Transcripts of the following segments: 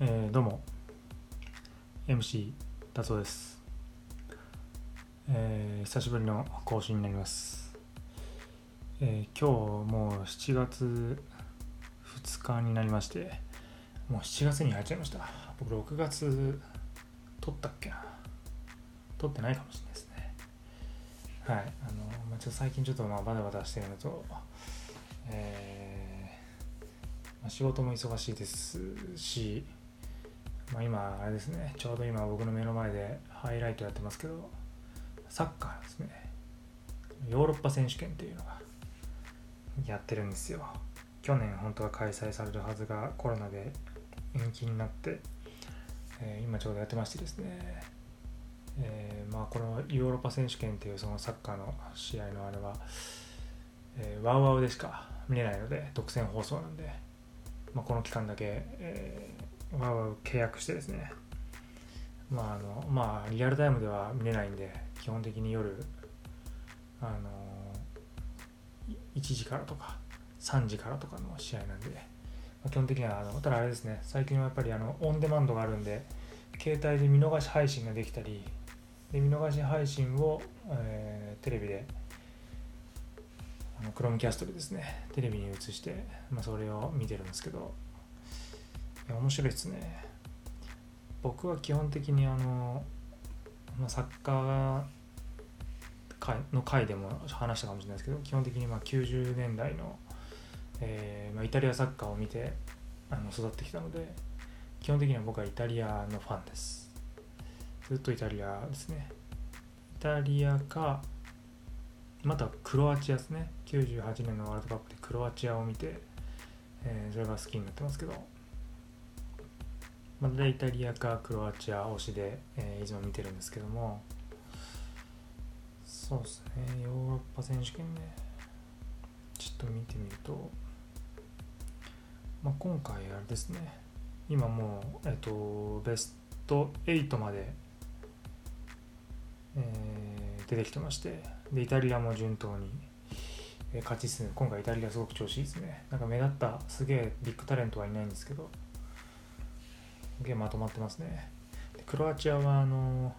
えー、どうも。MC 達夫です、えー、久しぶりの更新になります、えー、今日もう7月2日になりましてもう7月に入っちゃいました。僕6月撮ったっけな？撮ってないかもしれないですね。はい。あの、まあ、ちょ最近ちょっとまあバタバタしてるのとえーまあ、仕事も忙しいですし、まあ、今あれですね。ちょうど今僕の目の前でハイライトやってますけどサッカーですね。ヨーロッパ選手権っていうのがやってるんですよ。去年本当は開催されるはずがコロナで延期になって、えー今ちょうどやってましてですね、えーまあこのヨーロッパ選手権っていうそのサッカーの試合のあれは、えーワウワウでしか見れないので独占放送なんで、まあ、この期間だけ、え、ワウワウ契約してですね。まああのまあリアルタイムでは見れないんで基本的に夜あの1時からとか3時からとかの試合なんで、まあ基本的にはあのただあれですね最近はやっぱりあのオンデマンドがあるんで携帯で見逃し配信ができたりで見逃し配信を、えーテレビであのクロームキャストでですねテレビに映して、まあ、それを見てるんですけどいや面白いですね。僕は基本的にあの、まあ、サッカー界の回でも話したかもしれないですけど基本的にまあ90年代の、えーまあ、イタリアサッカーを見てあの育ってきたので基本的には僕はイタリアのファンです。ずっとイタリアですね。イタリアかまたクロアチアですね。98年のワールドカップでクロアチアを見て、えーそれが好きになってますけど。またイタリアかクロアチア推しで、えーいつも見てるんですけどもそうですねヨーロッパ選手権ねちょっと見てみると、まあ、今回あれですね今もう、えっと、ベスト8まで、えー出てきてましてでイタリアも順当に、えー勝ち進んで今回イタリアすごく調子いいですね。なんか目立ったすげえビッグタレントはいないんですけどげえまとまってますね。クロアチアはあの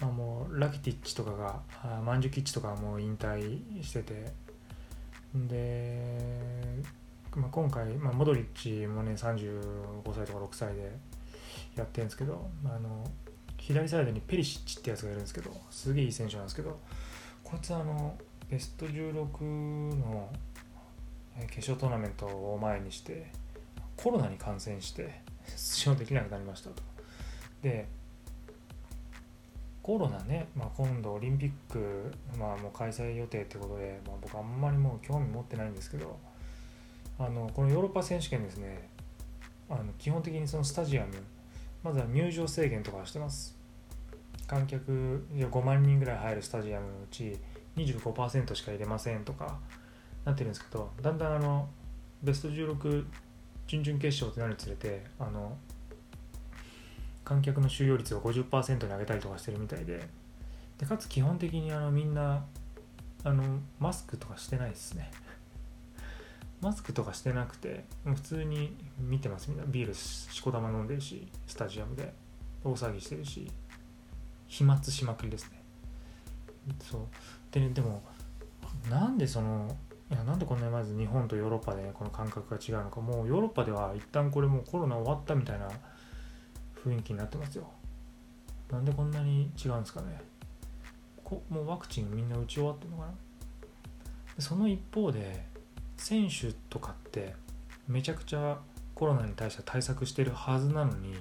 まあ、もうラキティッチとかがあマンジュキッチとかはもう引退してて。で、まあ、今回、まあ、モドリッチもね35歳とか6歳でやってるんですけど、あ、の左サイドにペリシッチってやつがいるんですけどすげえいい選手なんですけどこいつはあのベスト16の決勝トーナメントを前にしてコロナに感染して出場できなくなりましたと。でコロナね、まあ、今度オリンピック、まあ、もう開催予定ってことで、まあ、僕あんまりもう興味持ってないんですけどあのこのヨーロッパ選手権ですねあの基本的にそのスタジアムまずは入場制限とかしてます観客5万人ぐらい入るスタジアムのうち25%しか入れませんとかなってるんですけどだんだんあのベスト16準々決勝ってなるにつれてあの観客の収容率を50%に上げたりとかしてるみたいででかつ基本的にあのみんなあのマスクとかしてないですね。マスクとかしてなくて普通に見てます。みんな。ビールしこたま飲んでるしスタジアムで。大騒ぎしてるし飛沫しまくりですね。そう。でねでもなんでそのいやなんでこんなにまず日本とヨーロッパでこの感覚が違うのか。もうヨーロッパでは一旦これもうコロナ終わったみたいな雰囲気になってますよ。なんでこんなに違うんですかね。こもうワクチンみんな打ち終わってるのかな。その一方で選手とかってめちゃくちゃコロナに対して対策してるはずなのに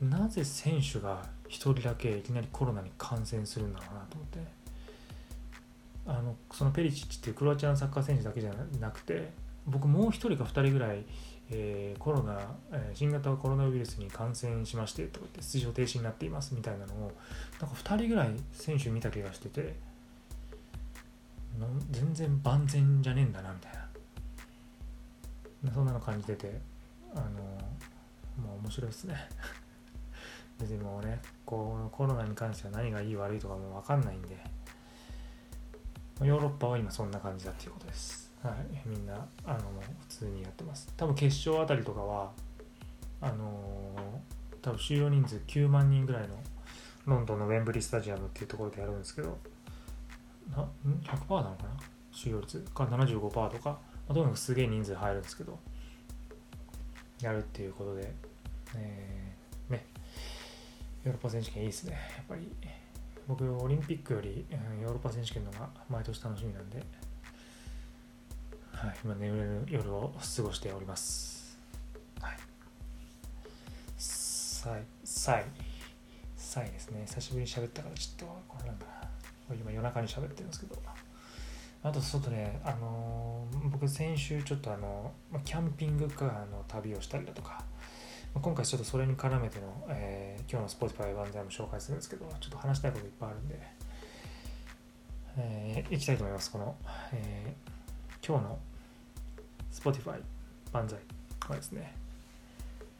なぜ選手が一人だけいきなりコロナに感染するんだろうなと思って。あのそのペリチッチっていうクロアチアのサッカー選手だけじゃなくて僕もう1人か2人ぐらい、えーコロナ、えー新型コロナウイルスに感染しましてとかって出場停止になっていますみたいなのをなんか2人ぐらい選手見た気がしてて全然万全じゃねえんだなみたいな。そんなの感じててあのもう面白いですね。別にもうねこうコロナに関しては何がいい悪いとかも分かんないんでヨーロッパは今そんな感じだっていうことです。はい、みんなあの普通にやってます。多分決勝あたりとかはあのー多分収容人数9万人ぐらいのロンドンのウェンブリースタジアムっていうところでやるんですけどな100%なのかな？収容率か75%とか、まあ、とにかくすげえ人数入るんですけどやるっていうことで、えーね。ヨーロッパ選手権いいですね。やっぱり。僕オリンピックより、うんヨーロッパ選手権のが毎年楽しみなんで、はい、今眠れる夜を過ごしております。はい。さいさいさいですね。久しぶりに喋ったからちょっとこれなんだな。今夜中に喋ってるんですけど。あと外ねあのー僕先週ちょっとあのまあキャンピングカーの旅をしたりだとか今回ちょっとそれに絡めての、えー今日の Spotify 万歳も紹介するんですけどちょっと話したいこといっぱいあるんで、えー、いきたいと思いますこの、えー今日の Spotify 万歳はですね、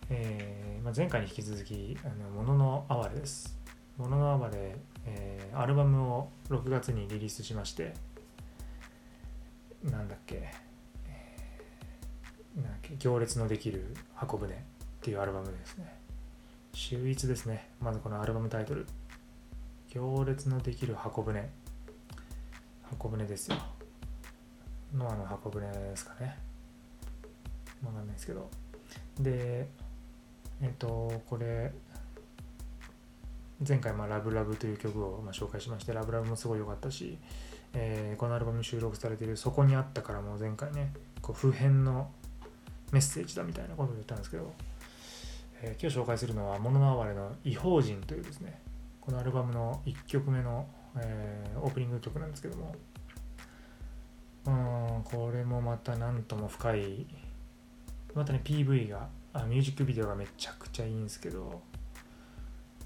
えーまあ、前回に引き続き「あのもののあわれ」です。もののあわれ、えーアルバムを6月にリリースしましてなんだっけ、えーなんだっけ行列のできる箱舟っていうアルバムですね。秀逸ですね。まずこのアルバムタイトル。行列のできる箱舟。箱舟ですよ。ノアの箱舟ですかね。わかんないですけど。でえっ、とこれ前回まあ「ラブラブという曲をまあ紹介しましてラブラブもすごい良かったし、えーこのアルバムに収録されている「そこにあったから」も前回ねこう普遍のメッセージだみたいなことを言ったんですけど、えー今日紹介するのは「モノのあわれ」の「異邦人」というですねこのアルバムの1曲目の、えーオープニング曲なんですけどもうんこれもまたなんとも深いまたね PV があミュージックビデオがめちゃくちゃいいんですけど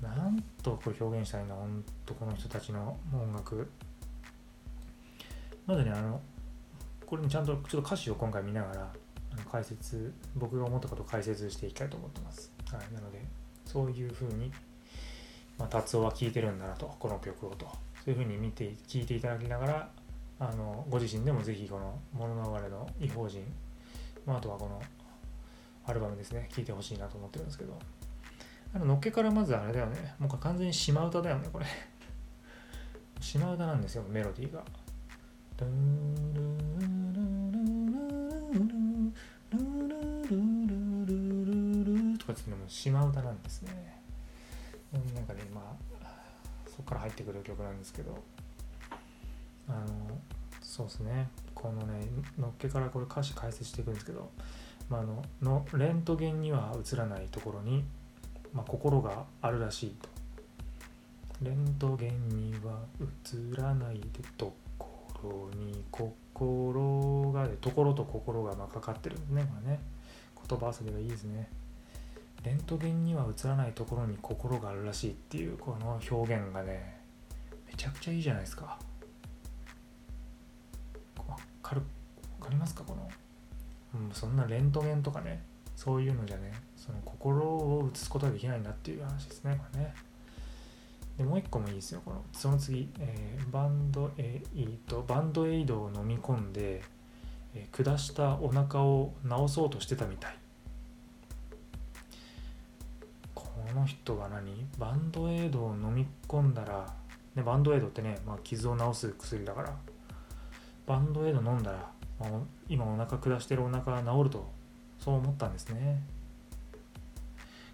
なんとこれ表現したいなほんとこの人たちの音楽。まずねあのこれにちゃんとちょっと歌詞を今回見ながら解説僕が思ったことを解説していきたいと思ってます、はい、なのでそういうふうに、まあ、達夫は聴いてるんだなとこの曲をとそういうふうに見て聞いていただきながらあのご自身でもぜひこの「もののあれ」の異邦人、まあ、あとはこのアルバムですね聴いてほしいなと思ってるんですけどあののっけからまずあれだよねもう完全に島歌だよねこれ。島歌なんですよメロディーが。ルールールとかっていうのも島歌なんですね。なんかねまあそこから入ってくる曲なんですけど。あのそうですね。このねのっけからこれ歌詞解説していくんですけど、まあ、あののレントゲンには映らないところに、まあ、心があるらしいと。レントゲンには映らないでところに心がでところと心がまあかかってるんですね。これね。言葉遊びがいいですね。レントゲンには映らないところに心があるらしいっていうこの表現がねめちゃくちゃいいじゃないですか。わかるわかりますか？この、うん、そんなレントゲンとかねそういうのじゃねその心を映すことができないんだっていう話ですねこれね。でもう一個もいいですよこのその次、えーバンドエイドバンドエイドを飲み込んで、えー下したお腹を治そうとしてたみたい。の人は何？バンドエイドを飲み込んだら、ね、バンドエイドってね、まあ、傷を治す薬だから。バンドエイド飲んだら、まあ今お腹下してるお腹が治るとそう思ったんですね。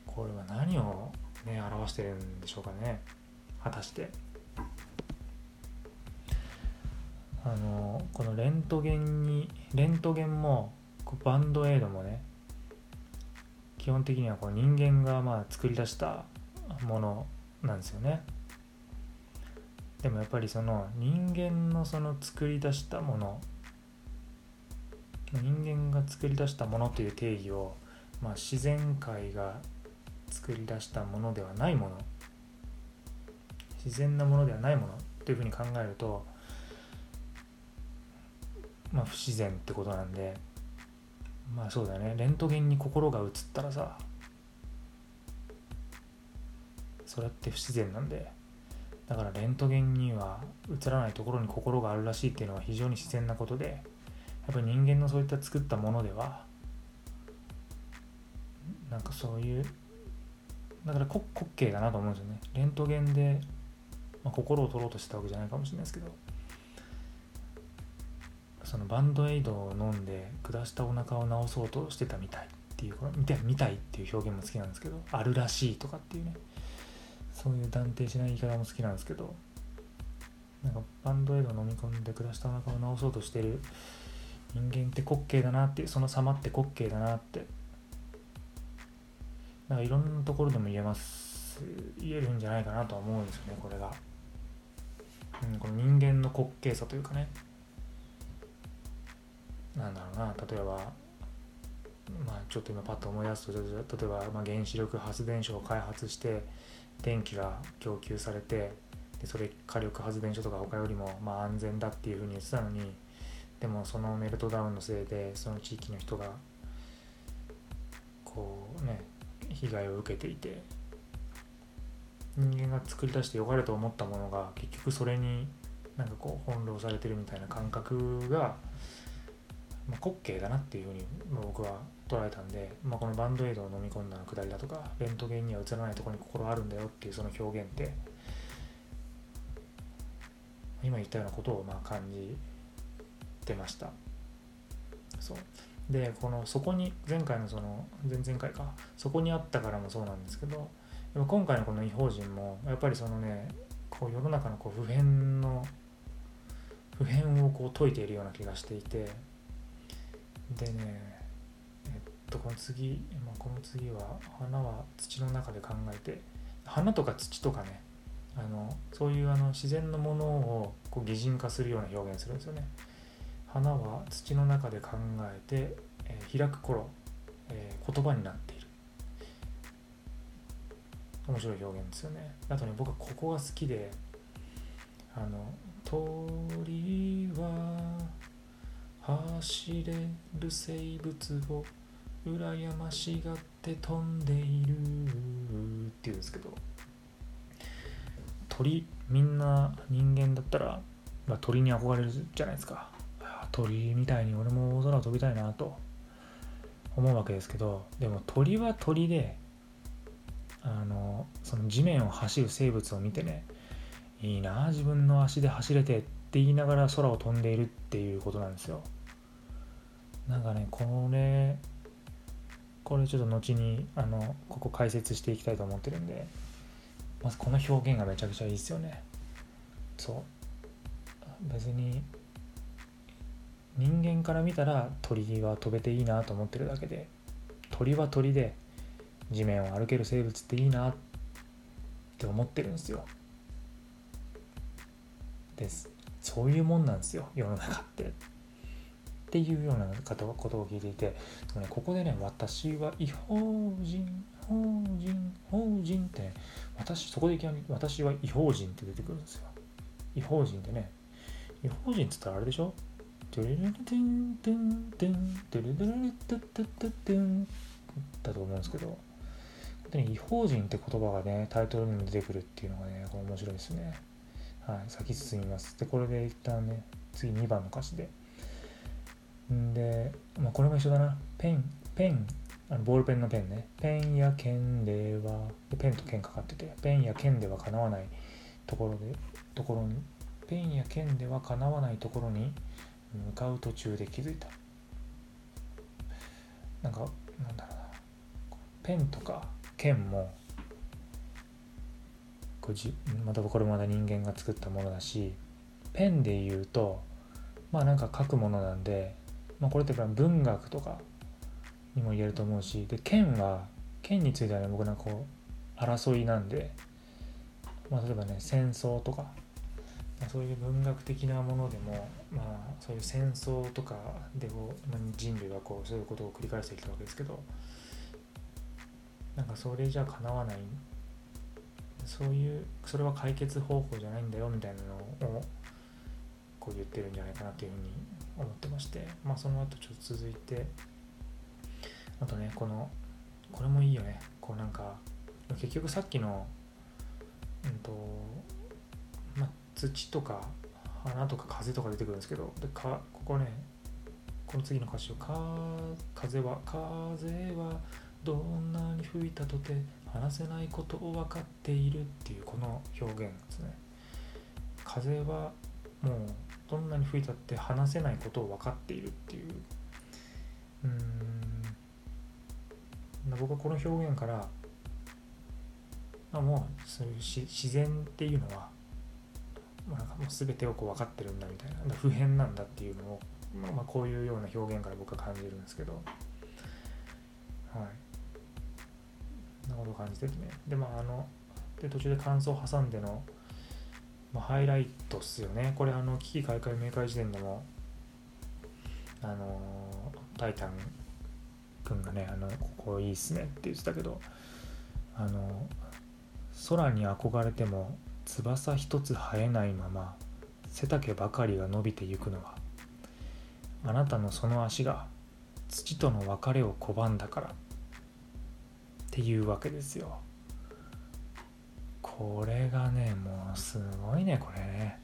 これは何をね表してるんでしょうかね。果たして。あのこのレントゲンにレントゲンもバンドエイドもね基本的にはこう人間がまあ作り出したものなんですよね。でもやっぱりその人間のその作り出したもの人間が作り出したものという定義を、まあ、自然界が作り出したものではないもの。自然なものではないものというふうに考えるとまあ不自然ってことなんでまあそうだね。レントゲンに心が映ったらさそれって不自然なんで。だからレントゲンには映らないところに心があるらしいっていうのは非常に自然なことでやっぱり人間のそういった作ったものではなんかそういうだから滑稽だなと思うんですよね。レントゲンで、まあ、心を取ろうとしたわけじゃないかもしれないですけど。そのバンドエイドを飲んで下したお腹を治そうとしてたみたいっていう見たい見たいっていう表現も好きなんですけどあるらしいとかっていうねそういう断定しない言い方も好きなんですけどなんかバンドエイドを飲み込んで下したお腹を治そうとしてる人間って滑稽だなってその様って滑稽だなってなんかいろんなところでも言えます言えるんじゃないかなとは思うんですよねこれが、うん、この人間の滑稽さというかね。なんだろうな例えばまあちょっと今パッと思い出すと例えばま原子力発電所を開発して電気が供給されてでそれ火力発電所とか他よりもまあ安全だっていうふうに言ってたのにでもそのメルトダウンのせいでその地域の人がこうね被害を受けていて人間が作り出して良かれと思ったものが結局それになんかこう翻弄されてるみたいな感覚が、まあ、滑稽だなっていうふうに僕は捉えたんで、まあ、このバンドエイドを飲み込んだのくだりだとかレントゲンには映らないところに心あるんだよっていうその表現って今言ったようなことをまあ感じてました。そう。でこのそこに前回のその前々回かそこにあったからもそうなんですけど今回のこの違法人もやっぱりそのねこう世の中のこう普遍の普遍をこう解いているような気がしていてでねえっとこの次、まあ、この次は花は土の中で考えて花とか土とかねあのそういうあの自然のものをこう擬人化するような表現するんですよね。花は土の中で考えて、えー、開く頃、えー、言葉になっている面白い表現ですよねあとね僕はここが好きであの鳥は走れる生物を羨ましがって飛んでいるっていうんですけど鳥みんな人間だったら、まあ、鳥に憧れるじゃないですか。鳥みたいに俺も大空飛びたいなと思うわけですけどでも鳥は鳥であのその地面を走る生物を見てねいいな自分の足で走れてって言いながら空を飛んでいるっていうことなんですよ。なんかねこれこれちょっと後にあのここ解説していきたいと思ってるんでまずこの表現がめちゃくちゃいいですよね。そう。別に人間から見たら鳥は飛べていいなと思ってるだけで鳥は鳥で地面を歩ける生物っていいなって思ってるんですよ。です。そういうもんなんですよ世の中って。っていうようなことを聞いていて、ね、ここでね私は違法人法人法人ってね私そこでいきなり私は違法人って出てくるんですよ。違法人ってね違法人っつったらあれでしょ？トゥルルルトゥントゥントゥントゥルルルルトゥトゥトゥトゥンだと思うんですけど本当に違法人って言葉がねタイトルにも出てくるっていうのがねこれ面白いですねはい先進みます。でこれで一旦ね次2番の歌詞で。んで、まあ、これも一緒だな。ペンペンあのボールペンのペンね。ペンや剣ではペンと剣かかっててペンや剣ではかなわないところでところにペンや剣ではかなわないところに向かう途中で気づいた。なんかなんだろうな。ペンとか剣もこじまたこれもまだ人間が作ったものだしペンで言うとまあなんか書くものなんで、まあ、これって文学とかにも言えると思うしで剣は剣についてはね僕なんかこう争いなんで、まあ、例えばね戦争とかそういう文学的なものでも、まあ、そういう戦争とかでこう、まあ、人類はこうそういうことを繰り返してきたわけですけどなんかそれじゃかなわないそういうそれは解決方法じゃないんだよみたいなのをこう言ってるんじゃないかなというふうに思ってましてまあその後ちょっと続いてあとねこのこれもいいよね。こうなんか結局さっきのうんとま土とか花とか風とか出てくるんですけどでかここねこの次の歌詞をか風は風はどんなに吹いたとて話せないことを分かっているっていうこの表現ですね。風はもうどんなに吹いたって話せないことを分かっているっていう。うん。僕はこの表現からあもうそういう自然っていうのはまあなんかもう全てをこう分かってるんだみたいな普遍なんだっていうのを、まあこういうような表現から僕は感じるんですけど。はい。なことを感じててね。でまああので途中で感想を挟んでの、まあ、ハイライトっすよね。これあの危機開会明快時点でもあのタイタン君がねあのここいいっすねって言ってたけどあの空に憧れても翼一つ生えないまま背丈ばかりが伸びてゆくのはあなたのその足が土との別れを拒んだから。ていうわけですよ。これがねもうすごいねこれ。ね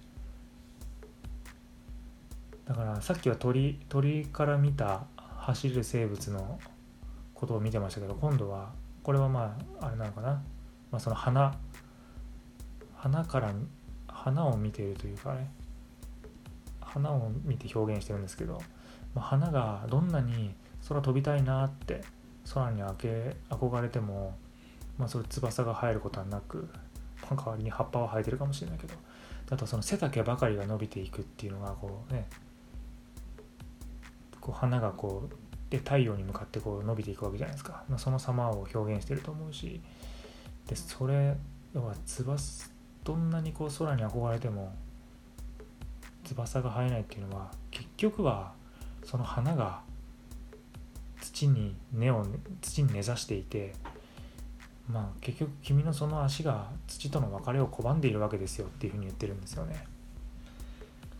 だからさっきは鳥鳥から見た走る生物のことを見てましたけど今度はこれはまああれなのかな、まあ、その花。花から花を見ているというかね。花を見て表現してるんですけど、まあ、花がどんなに空飛びたいなって空に明け憧れても、まあ、それ翼が生えることはなく、まあ、代わりに葉っぱは生えてるかもしれないけどあとその背丈ばかりが伸びていくっていうのがこうねこう花がこうで太陽に向かってこう伸びていくわけじゃないですか、まあ、その様を表現してると思うしでそれは翼どんなにこう空に憧れても翼が生えないっていうのは結局はその花が土に根を土に根ざしていてまあ結局君のその足が土との別れを拒んでいるわけですよっていうふうに言ってるんですよね。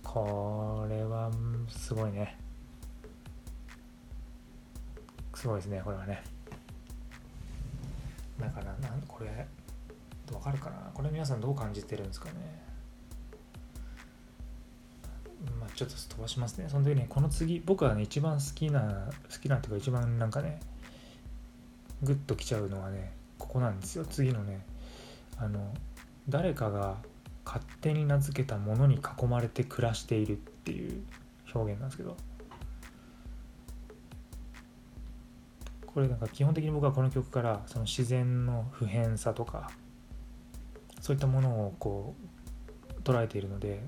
これはすごいね。すごいですねこれはね。だからなんこれわかるかな？これ皆さんどう感じてるんですかね？まあちょっと飛ばしますね。その時ねこの次僕はね一番好きな好きなっていうか一番なんかねグッときちゃうのはねここなんですよ。次のねあの誰かが勝手に名付けたものに囲まれて暮らしているっていう表現なんですけど。これなんか基本的に僕はこの曲からその自然の普遍さとかそういったものをこう捉えているので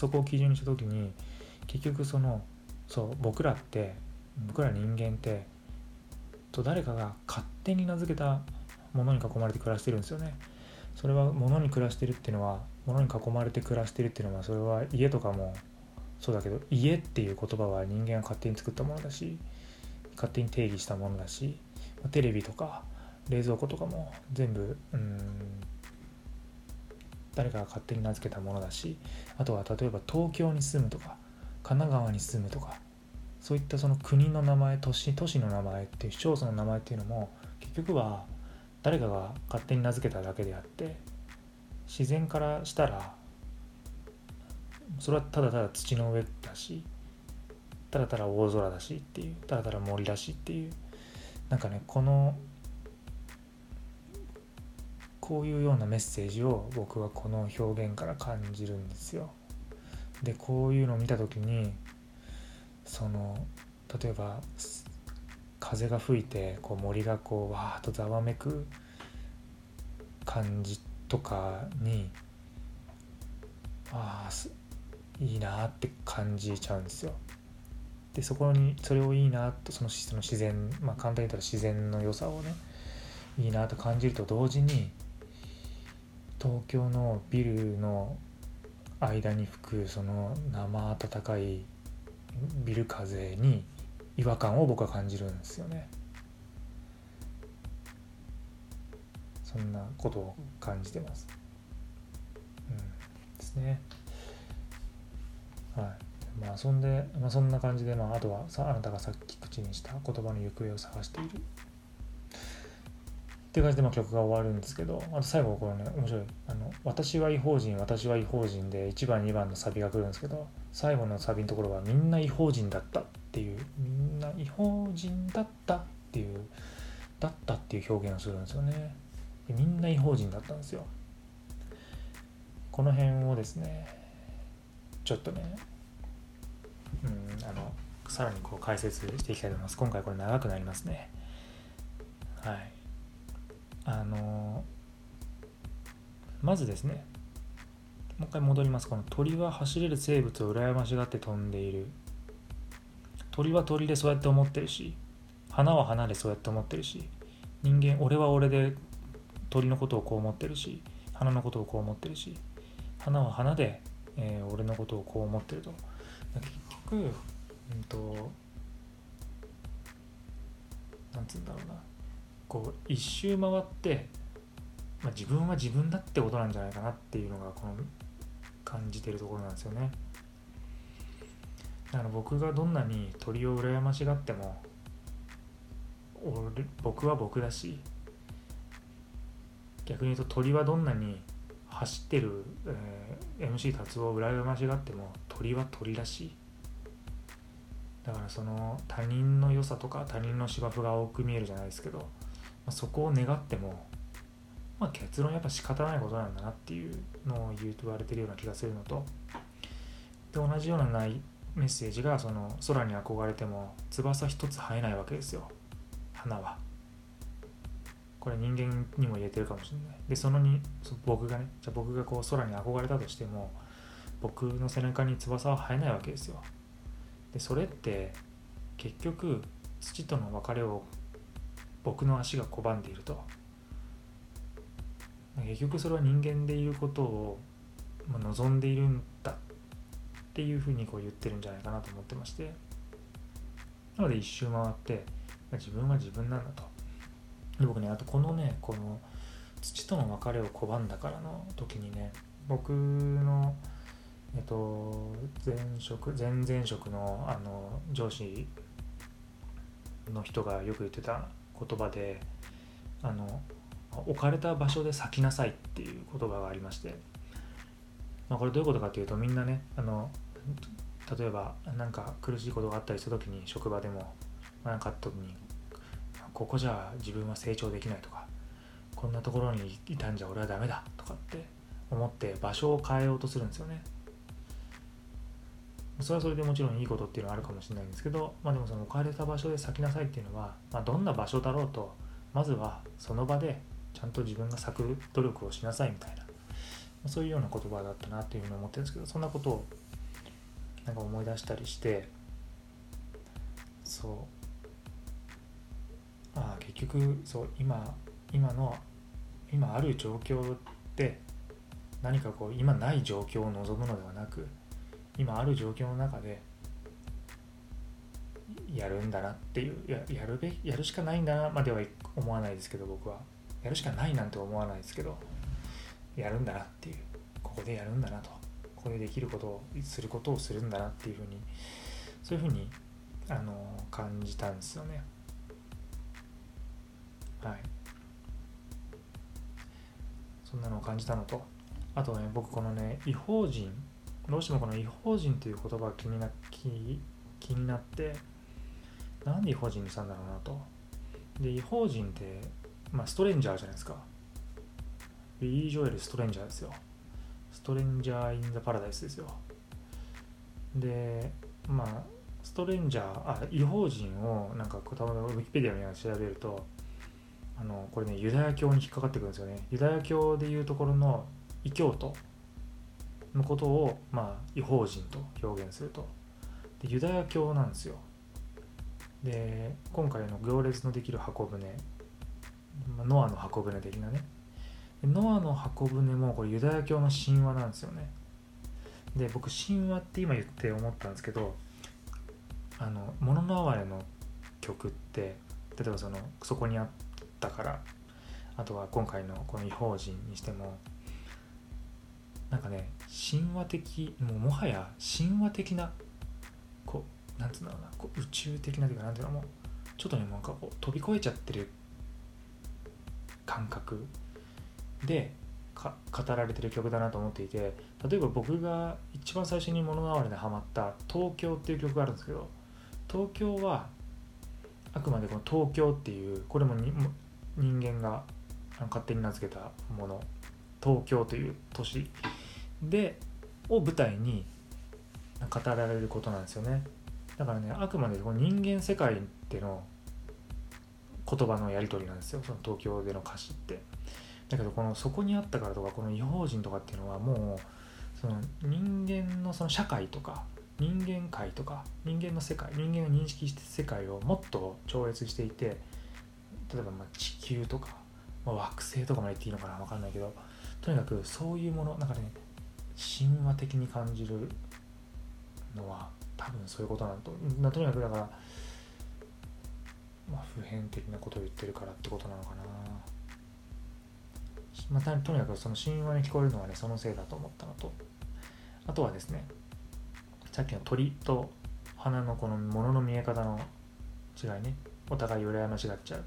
そこを基準にした時に結局そのそう僕らって僕ら人間ってと誰かが勝手に名付けたものに囲まれて暮らしてるんですよね。それは物に暮らしてるっていうのは物に囲まれて暮らしてるっていうのはそれは家とかもそうだけど家っていう言葉は人間が勝手に作ったものだし勝手に定義したものだしテレビとか冷蔵庫とかも全部うん誰かが勝手に名付けたものだしあとは例えば東京に住むとか神奈川に住むとかそういったその国の名前都市都市の名前っていう市町村の名前っていうのも結局は誰かが勝手に名付けただけであって自然からしたらそれはただただ土の上だしただただ大空だしっていうただただ森だしっていうなんかねこのこういうようなメッセージを僕はこの表現から感じるんですよ。でこういうのを見た時にその例えば風が吹いてこう森がこうわーっとざわめく感じとかにああいいなって感じちゃうんですよ。でそこにそれをいいなとそのその自然まあ簡単に言ったら自然の良さをねいいなと感じると同時に東京のビルの間に吹くその生暖かいビル風に違和感を僕は感じるんですよね。そんなことを感じてます。うん、ですね。はい。まあそんで、まあ、そんな感じで、まあ、あとはさあなたがさっき口にした言葉の行方を探しているっていう感じでまあ曲が終わるんですけどあと最後これね面白い「あの私は違法人私は違法人」で1番2番のサビが来るんですけど最後のサビのところは「みんな違法人だった」っていう「みんな違法人だった」っていうだったっていう表現をするんですよね。みんな異邦人だったんですよ。この辺をですねちょっとねうんあのさらにこう解説していきたいと思います。今回これ長くなりますね。はい。あのまずですねもう一回戻ります。この鳥は走れる生物を羨ましがって飛んでいる。鳥は鳥でそうやって思ってるし花は花でそうやって思ってるし人間俺は俺で鳥のことをこう思ってるし花のことをこう思ってるし花は花で、えー、俺のことをこう思ってると。結局うんとなんつうんだろうな。こう一周回って、まあ、自分は自分だってことなんじゃないかなっていうのがこの感じてるところなんですよね。だから僕がどんなに鳥を羨ましがっても俺僕は僕だし逆に言うと鳥はどんなに走ってる、えー、MC 達夫を羨ましがっても鳥は鳥だしだからその他人の良さとか他人の芝生が多く見えるじゃないですけど、あ、そこを願っても、まあ、結論やっぱ仕方ないことなんだなっていうのを言うと言われてるような気がするのとで同じようなないメッセージがその空に憧れても翼一つ生えないわけですよ。花は。これ人間にも言えてるかもしれない。でそのに僕がねじゃ僕がこう空に憧れたとしても僕の背中に翼は生えないわけですよ。でそれって結局土との別れを僕の足が拒んでいると。結局それは人間でいることを望んでいるんだっていうふうにこう言ってるんじゃないかなと思ってまして。なので一周回って自分は自分なんだと。で僕ねあとこのねこの土との別れを拒んだからの時にね僕のえっと前職前々職のあの上司の人がよく言ってた言葉であの置かれた場所で咲きなさいっていう言葉がありまして、まあ、これどういうことかというとみんなねあの例えば何か苦しいことがあったりした時に職場でも何かあった時にここじゃ自分は成長できないとかこんなところにいたんじゃ俺はダメだとかって思って場所を変えようとするんですよね。それはそれでもちろんいいことっていうのはあるかもしれないんですけど、まあ、でもその置かれた場所で咲きなさいっていうのは、まあ、どんな場所だろうとまずはその場でちゃんと自分が咲く努力をしなさいみたいなそういうような言葉だったなっていうふうに思ってるんですけどそんなことをなんか思い出したりしてそうあ結局そう今今の今ある状況で何かこう今ない状況を望むのではなく今ある状況の中でやるんだなっていうややるべやるしかないんだなまでは思わないですけど僕は。やるしかないなんて思わないですけどやるんだなっていう。ここでやるんだなと。ここでできることをすることをするんだなっていうふうにそういうふうにあの感じたんですよね。はい。そんなのを感じたのとあとね僕このね違法人どうしてもこの違法人という言葉が気にな気気になってなんで違法人にしたんだろうなと。で違法人ってまあストレンジャーじゃないですか。ビリー・ジョエルストレンジャーですよ。ストレンジャー・イン・ザ・パラダイスですよ。でまあストレンジャーあ違法人をなんかたまウィキペディアみたいなの調べるとあのこれねユダヤ教に引っかかってくるんですよね。ユダヤ教でいうところの異教徒。のことをまあ違法人と表現すると。でユダヤ教なんですよ。で今回の行列のできる箱舟ノアの箱舟的なね。ノアの箱舟もこれユダヤ教の神話なんですよね。で僕神話って今言って思ったんですけどあの「物の哀れ」の曲って例えばそのそこにあったからあとは今回のこの異邦人にしてもなんかね神話的もうもはや神話的なこうなんつうんだろうなこう宇宙的なというかなんていうのもうちょっとねなんかこう飛び越えちゃってる感覚で語られてる曲だなと思っていて例えば僕が一番最初に物哀れでハマった「東京」っていう曲があるんですけど東京はあくまでこの東京っていうこれもに人間が勝手に名付けたもの。東京という都市。でを舞台に語られることなんですよね。だからねあくまでこの人間世界での言葉のやり取りなんですよ。その東京での歌詞って。だけどこのそこにあったからとかこの違法人とかっていうのはもうその人間のその社会とか人間界とか人間の世界人間が認識して世界をもっと超越していて例えばま地球とか、まあ、惑星とかまで言っていいのかな分かんないけどとにかくそういうものなんかね神話的に感じるのは多分そういうことなんと。とにかくだから、まあ、普遍的なことを言ってるからってことなのかな。またとにかくその神話に聞こえるのはねそのせいだと思ったのと。あとはですねさっきの鳥と花のこの物の見え方の違いね。お互い羨ましがっちゃう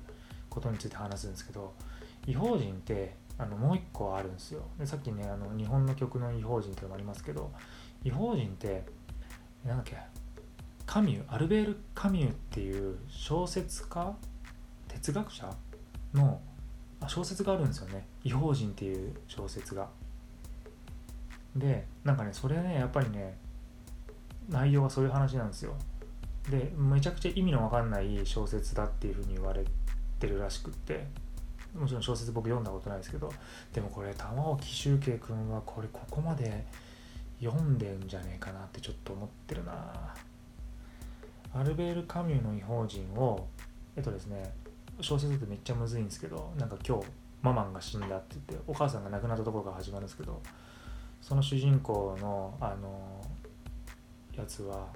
ことについて話すんですけど違法人ってあのもう一個あるんですよでさっきねあの日本の曲の違法人っていうのもありますけど違法人ってなんだっけカミュアルベール・カミュっていう小説家哲学者の小説があるんですよね「異邦人」っていう小説が。でなんかねそれねやっぱりね内容はそういう話なんですよ。でめちゃくちゃ意味の分かんない小説だっていうふうに言われてるらしくってもちろん小説僕読んだことないですけどでもこれ玉置周慶君はこれここまで読んでんじゃねえかなってちょっと思ってるな。アルベール・カミュの異邦人をえっとですね小説ってめっちゃむずいんですけどなんか今日ママンが死んだって言ってお母さんが亡くなったところから始まるんですけどその主人公のあのやつは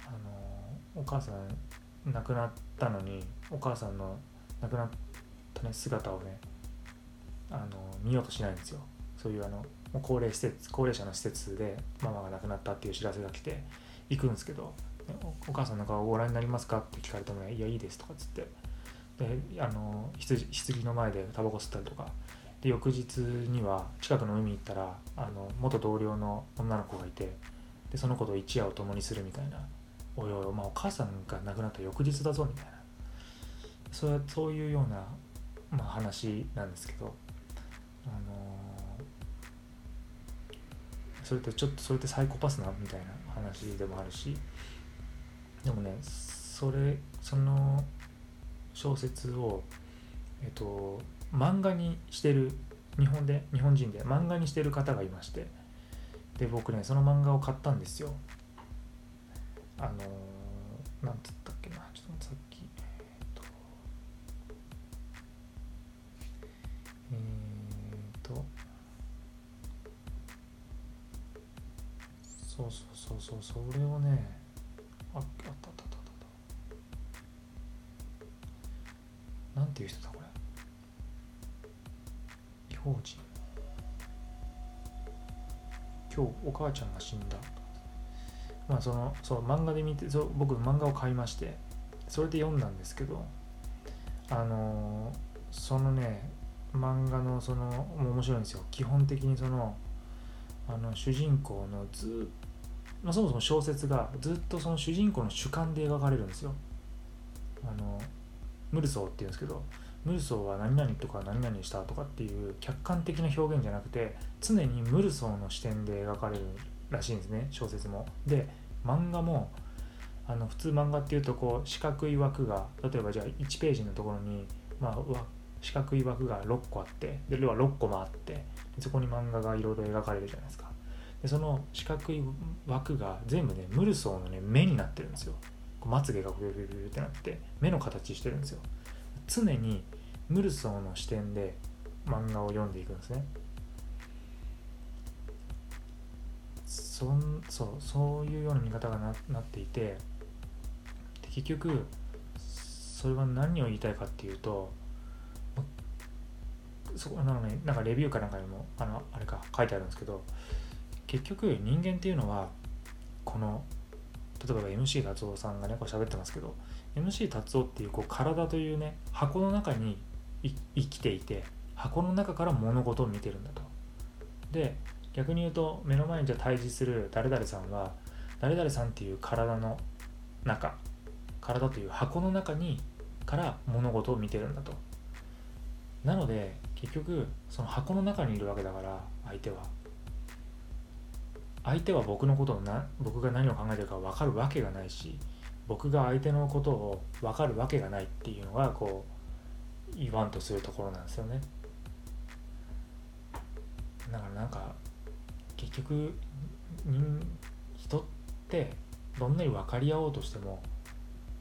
あのお母さん亡くなったのにお母さんの亡くなったね姿をねあの見ようとしないんですよ。そういうあの高齢施設高齢者の施設でママが亡くなったっていう知らせが来て行くんですけどお母さんの顔をご覧になりますかって聞かれても、ね、いやいいですとかっつって。であの棺の前でタバコ吸ったりとか。で翌日には近くの海に行ったらあの元同僚の女の子がいてでその子と一夜を共にするみたいなおいおい、まあ、お母さんが亡くなった翌日だぞみたいな。そうそういうような、まあ、話なんですけど、あのそれってちょっとそれってサイコパスなみたいな話でもあるしでもねそれその小説を、えっと、漫画にしてる日本で日本人で漫画にしてる方がいましてで僕ねその漫画を買ったんですよ。あのー、なんつったっけな。そうそうそうそうそれをねああったあったあったなんていう人だこれ？違法人今日お母ちゃんが死んだ。まあそのそう漫画で見てそう僕漫画を買いましてそれで読んだんですけどあのそのね漫画のその面白いんですよ。基本的にそのあの主人公のずまあ、そもそも小説がずっとその主人公の主観で描かれるんですよあのムルソーっていうんですけどムルソーは何々とか何々したとかっていう客観的な表現じゃなくて常にムルソーの視点で描かれるらしいんですね小説も。で漫画もあの普通漫画っていうとこう四角い枠が例えばじゃあ1ページのところに、まあ、四角い枠が6個あってで要は6個もあってそこに漫画がいろいろ描かれるじゃないですか。でその四角い枠が全部ねムルソーのね目になってるんですよ。まつげがビュビュビュってなって目の形してるんですよ。常にムルソーの視点で漫画を読んでいくんですね。そんそうそういうような見方がななっていて結局それは何を言いたいかっていうとそこなのねなんかレビューかなんかにもあのあれか書いてあるんですけど結局人間っていうのはこの例えば MC 達夫さんがねこう喋ってますけど MC 達夫っていうこう体というね箱の中に生きていて箱の中から物事を見てるんだと。で逆に言うと目の前にじゃ対峙する誰々さんは誰々さんっていう体の中体という箱の中にから物事を見てるんだとなので結局その箱の中にいるわけだから相手は。相手は僕のことをな僕が何を考えてるか分かるわけがないし僕が相手のことを分かるわけがないっていうのがこう言わんとするところなんですよね。だからなんか結局人ってどんなに分かり合おうとしても、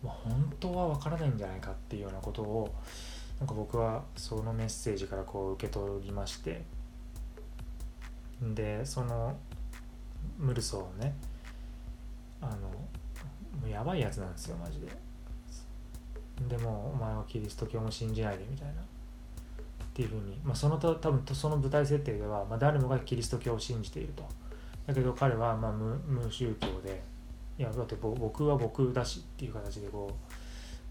まあ、本当は分からないんじゃないかっていうようなことをなんか僕はそのメッセージからこう受け取りましてでそのムルソーねあのもうやばいやつなんですよマジで。でもお前はキリスト教も信じないでみたいな。っていうふうに、まあ、そのた多分その舞台設定では、まあ、誰もがキリスト教を信じていると。だけど彼はまあ無無宗教でいやだって僕は僕だしっていう形でこ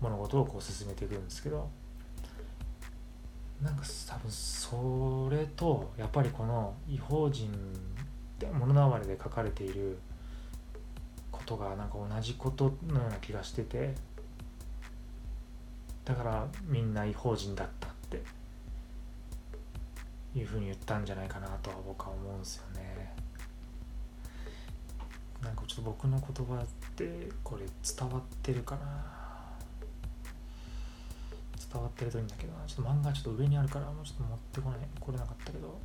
う物事をこう進めていくんですけど。なんか多分それとやっぱりこの異邦人って物の哀れで書かれていることがなんか同じことのような気がしててだからみんな異邦人だったっていうふうに言ったんじゃないかなとは僕は思うんですよね。なんかちょっと僕の言葉ってこれ伝わってるかな伝わってるといいんだけどな。ちょっと漫画ちょっと上にあるからもうちょっと持ってこない。来れなかったけど。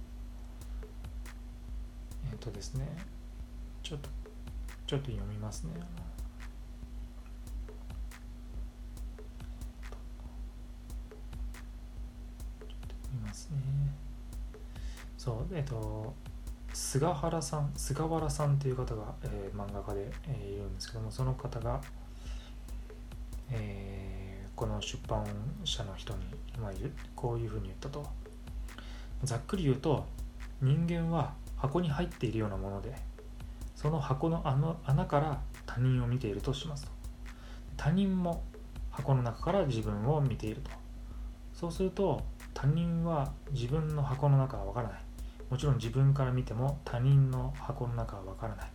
えっ、とですね。ちょっとちょっと読みますね。見ますね。そうえっ、と菅原さん菅原さんという方が、えー、漫画家で、えー、いるんですけどもその方が、えー、この出版社の人に、まあ、こういうふうに言ったと。ざっくり言うと人間は箱に入っているようなものでその箱の穴から他人を見ているとしますと。他人も箱の中から自分を見ていると。そうすると他人は自分の箱の中はわからない。もちろん自分から見ても他人の箱の中はわからない。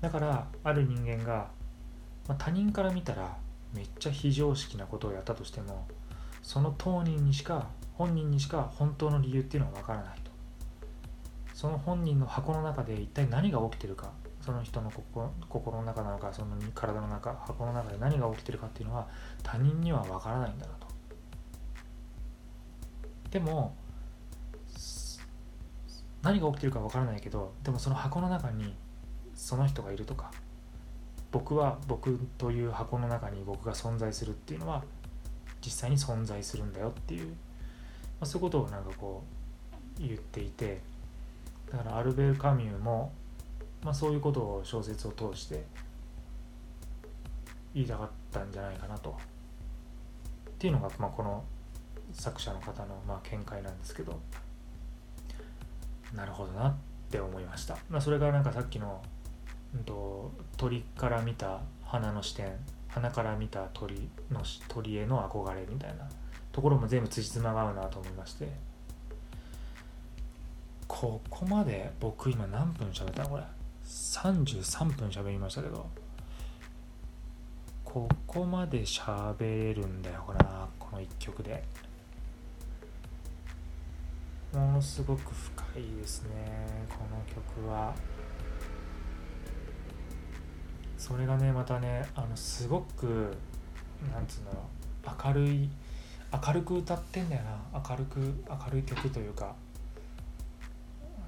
だからある人間が、まあ、他人から見たらめっちゃ非常識なことをやったとしてもその当人にしか本人にしか本当の理由っていうのはわからないと。その本人の箱の中で一体何が起きてるかその人の心の中なのかその体の中箱の中で何が起きてるかっていうのは他人にはわからないんだなと。でも何が起きてるかわからないけどでもその箱の中にその人がいるとか僕は僕という箱の中に僕が存在するっていうのは実際に存在するんだよっていう、まあ、そういうことをなんかこう言っていてだからアルベール・カミューも、まあ、そういうことを小説を通して言いたかったんじゃないかなとっていうのが、まあ、この作者の方のまあ見解なんですけど。なるほどなって思いました、まあ、それがなんかさっきの、と、鳥から見た花の視点花から見た鳥の鳥への憧れみたいなところも全部辻褄が合うなと思いまして。ここまで僕今何分喋ったのこれ？33分喋りましたけど。ここまで喋れるんだよなこの1曲で。ものすごく深いですねこの曲は。それがねまたねあのすごくなんつうんだろう明るい明るく歌ってんだよな。明るく明るい曲というか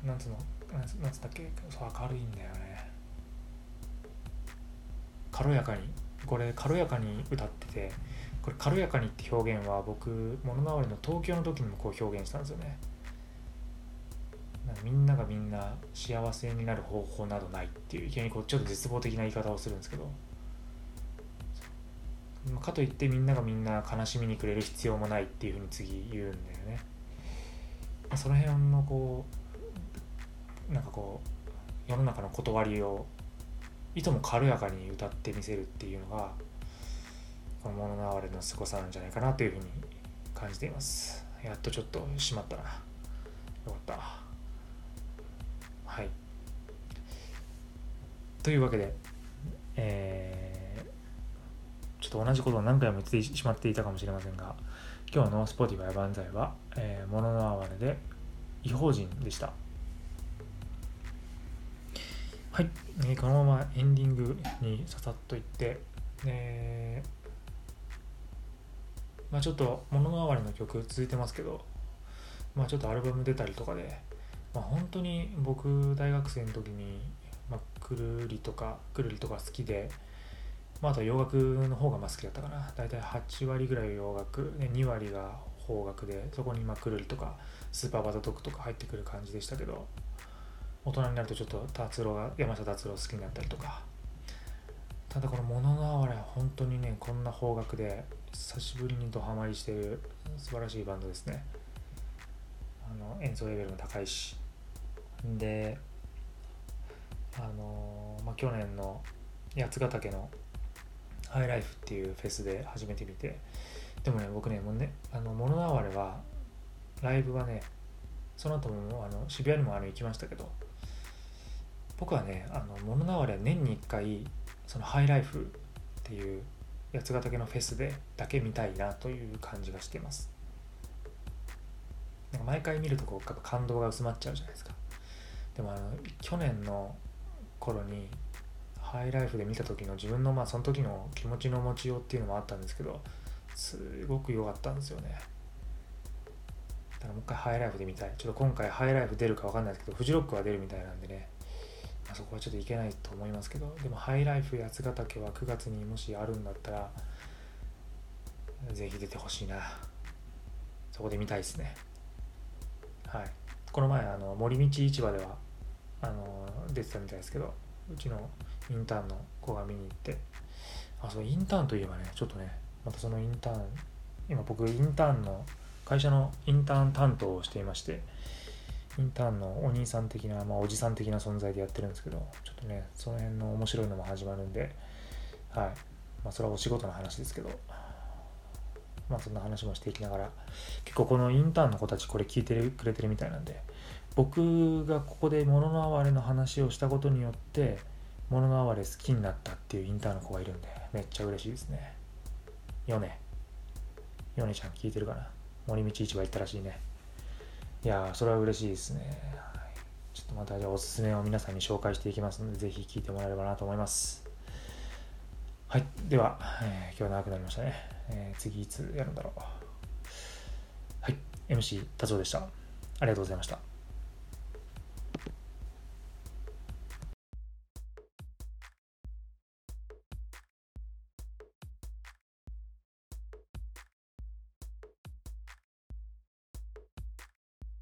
なんつうのなんつったっけ？そう明るいんだよね。軽やかに。これ軽やかに歌っててこれ軽やかにって表現は僕物のわりの東京の時にもこう表現したんですよね。みんながみんな幸せになる方法などないっていういきなりこうちょっと絶望的な言い方をするんですけど。かといってみんながみんな悲しみにくれる必要もないっていうふうに次言うんだよね。その辺のこうなんかこう世の中の断りをいとも軽やかに歌ってみせるっていうのがこの物の哀れの凄さなんじゃないかなというふうに感じています。やっとちょっとしまったな。よかった。はい。というわけで、えー、ちょっと同じことを何回も言ってしまっていたかもしれませんが今日の Spotify 万歳は、えー、もののあわれで違法人でした。はい、えー、このままエンディングにささっといって、えー、まあちょっと物のあわれの曲続いてますけどまあちょっとアルバム出たりとかでまあ本当に僕大学生の時に、まあ、くるりとかくるりとか好きでまあ、あと洋楽の方がまあ好きだったかな。大体8割ぐらい洋楽で2割が邦楽でそこにまあくるりとかスーパーバザドッグとか入ってくる感じでしたけど大人になるとちょっと達郎が山下達郎好きになったりとか。ただこの「もののあわれ」本当にねこんな邦楽で久しぶりにドハマりしてる素晴らしいバンドですね。あの演奏レベルも高いしであのまあ去年の八ヶ岳のハイライフっていうフェスで始めてみてでもね僕ねもうねあの物のあれはライブはねその後もあの渋谷にもあの行きましたけど僕はねあの物のあれは年に1回そのハイライフっていう八ヶ岳のフェスでだけ見たいなという感じがしています。なんか毎回見るとこう感動が薄まっちゃうじゃないですか。でもあの去年の頃にハイライフで見た時の自分のまあその時の気持ちの持ちようっていうのもあったんですけどすごく良かったんですよね。だからもう一回ハイライフで見たい。ちょっと今回ハイライフ出るか分かんないですけどフジロックは出るみたいなんでね、まあ、そこはちょっといけないと思いますけどでもハイライフ八ヶ岳は9月にもしあるんだったらぜひ出てほしいな。そこで見たいですね。はい。この前あの森道市場ではあの出てたみたいですけどうちのインターンの子が見に行ってあそうインターンといえばねちょっとねまたそのインターン今僕インターンの会社のインターン担当をしていましてインターンのお兄さん的な、まあ、おじさん的な存在でやってるんですけどちょっとねその辺の面白いのも始まるんではい。まあそれはお仕事の話ですけどまあそんな話もしていきながら結構このインターンの子たちこれ聞いてくれてるみたいなんで僕がここで物のあわれの話をしたことによって物のあわれ好きになったっていうインターンの子がいるんでめっちゃ嬉しいですね。ヨネ。ヨネちゃん聞いてるかな？森道市場行ったらしいね。いやそれは嬉しいですね、ちょっとまたじゃあおすすめを皆さんに紹介していきますのでぜひ聞いてもらえればなと思います。はい。では、えー、今日は長くなりましたね、えー、次いつやるんだろう。はい。MC 達夫でした。ありがとうございました。